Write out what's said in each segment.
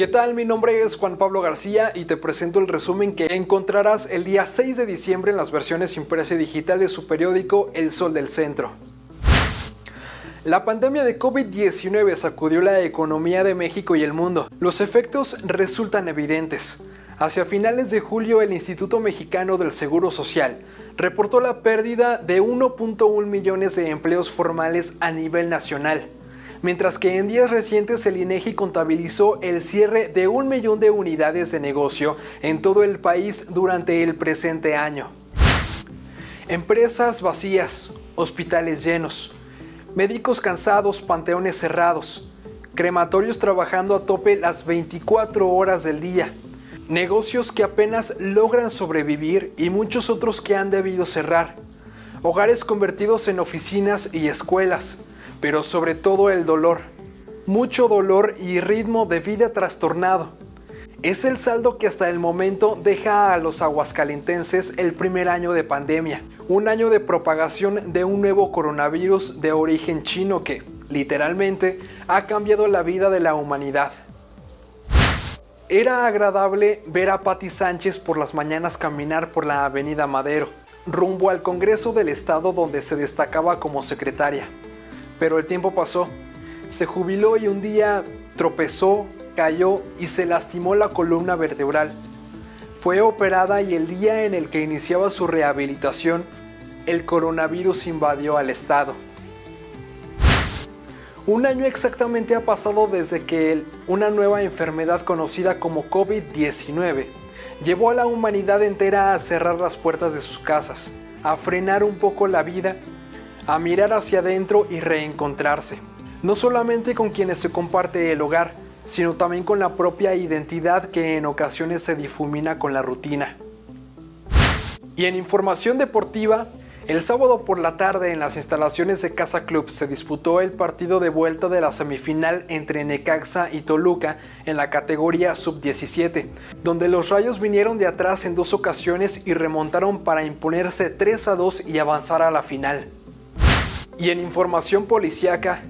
¿Qué tal? Mi nombre es Juan Pablo García y te presento el resumen que encontrarás el día 6 de diciembre en las versiones impresa y digital de su periódico El Sol del Centro. La pandemia de COVID-19 sacudió la economía de México y el mundo. Los efectos resultan evidentes. Hacia finales de julio, el Instituto Mexicano del Seguro Social reportó la pérdida de 1.1 millones de empleos formales a nivel nacional mientras que en días recientes el INEGI contabilizó el cierre de un millón de unidades de negocio en todo el país durante el presente año. Empresas vacías, hospitales llenos, médicos cansados, panteones cerrados, crematorios trabajando a tope las 24 horas del día, negocios que apenas logran sobrevivir y muchos otros que han debido cerrar, hogares convertidos en oficinas y escuelas, pero sobre todo el dolor. Mucho dolor y ritmo de vida trastornado. Es el saldo que hasta el momento deja a los aguascalentenses el primer año de pandemia, un año de propagación de un nuevo coronavirus de origen chino que, literalmente, ha cambiado la vida de la humanidad. Era agradable ver a Patti Sánchez por las mañanas caminar por la Avenida Madero, rumbo al Congreso del Estado donde se destacaba como secretaria. Pero el tiempo pasó. Se jubiló y un día tropezó, cayó y se lastimó la columna vertebral. Fue operada y el día en el que iniciaba su rehabilitación, el coronavirus invadió al estado. Un año exactamente ha pasado desde que una nueva enfermedad conocida como COVID-19 llevó a la humanidad entera a cerrar las puertas de sus casas, a frenar un poco la vida a mirar hacia adentro y reencontrarse, no solamente con quienes se comparte el hogar, sino también con la propia identidad que en ocasiones se difumina con la rutina. Y en información deportiva, el sábado por la tarde en las instalaciones de Casa Club se disputó el partido de vuelta de la semifinal entre Necaxa y Toluca en la categoría sub-17, donde los Rayos vinieron de atrás en dos ocasiones y remontaron para imponerse 3 a 2 y avanzar a la final. Y en información policíaca,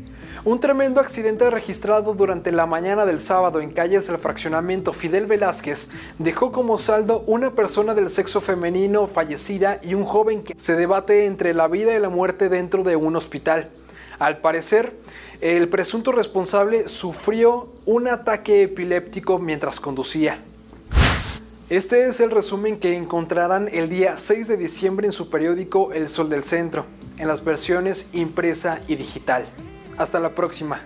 un tremendo accidente registrado durante la mañana del sábado en calles del fraccionamiento Fidel Velázquez dejó como saldo una persona del sexo femenino fallecida y un joven que se debate entre la vida y la muerte dentro de un hospital. Al parecer, el presunto responsable sufrió un ataque epiléptico mientras conducía. Este es el resumen que encontrarán el día 6 de diciembre en su periódico El Sol del Centro en las versiones impresa y digital. Hasta la próxima.